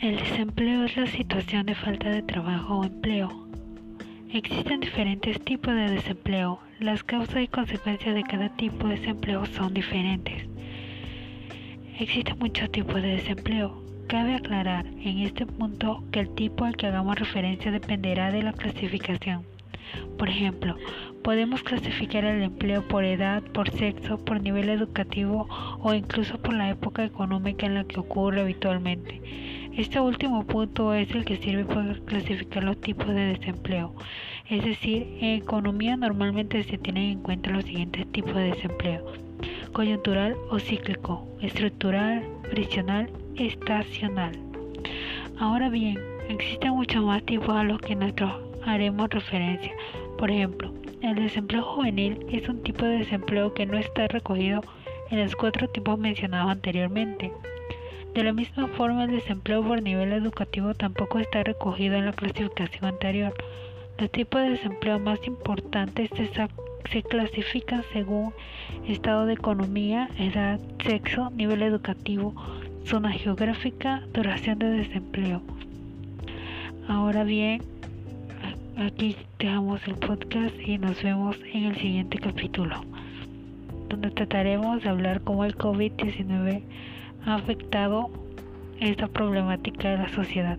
El desempleo es la situación de falta de trabajo o empleo. Existen diferentes tipos de desempleo. Las causas y consecuencias de cada tipo de desempleo son diferentes. Existen muchos tipos de desempleo. Cabe aclarar en este punto que el tipo al que hagamos referencia dependerá de la clasificación. Por ejemplo, podemos clasificar el empleo por edad, por sexo, por nivel educativo o incluso por la época económica en la que ocurre habitualmente. Este último punto es el que sirve para clasificar los tipos de desempleo. Es decir, en economía normalmente se tienen en cuenta los siguientes tipos de desempleo. Coyuntural o cíclico, estructural, friccional, estacional. Ahora bien, existen muchos más tipos a los que nosotros haremos referencia. Por ejemplo, el desempleo juvenil es un tipo de desempleo que no está recogido en los cuatro tipos mencionados anteriormente. De la misma forma, el desempleo por nivel educativo tampoco está recogido en la clasificación anterior. Los tipos de desempleo más importantes se, clasifican según estado de economía, edad, sexo, nivel educativo, zona geográfica, duración de desempleo. Ahora bien, aquí dejamos el podcast y nos vemos en el siguiente capítulo, donde trataremos de hablar cómo el COVID-19 ha afectado esta problemática de la sociedad.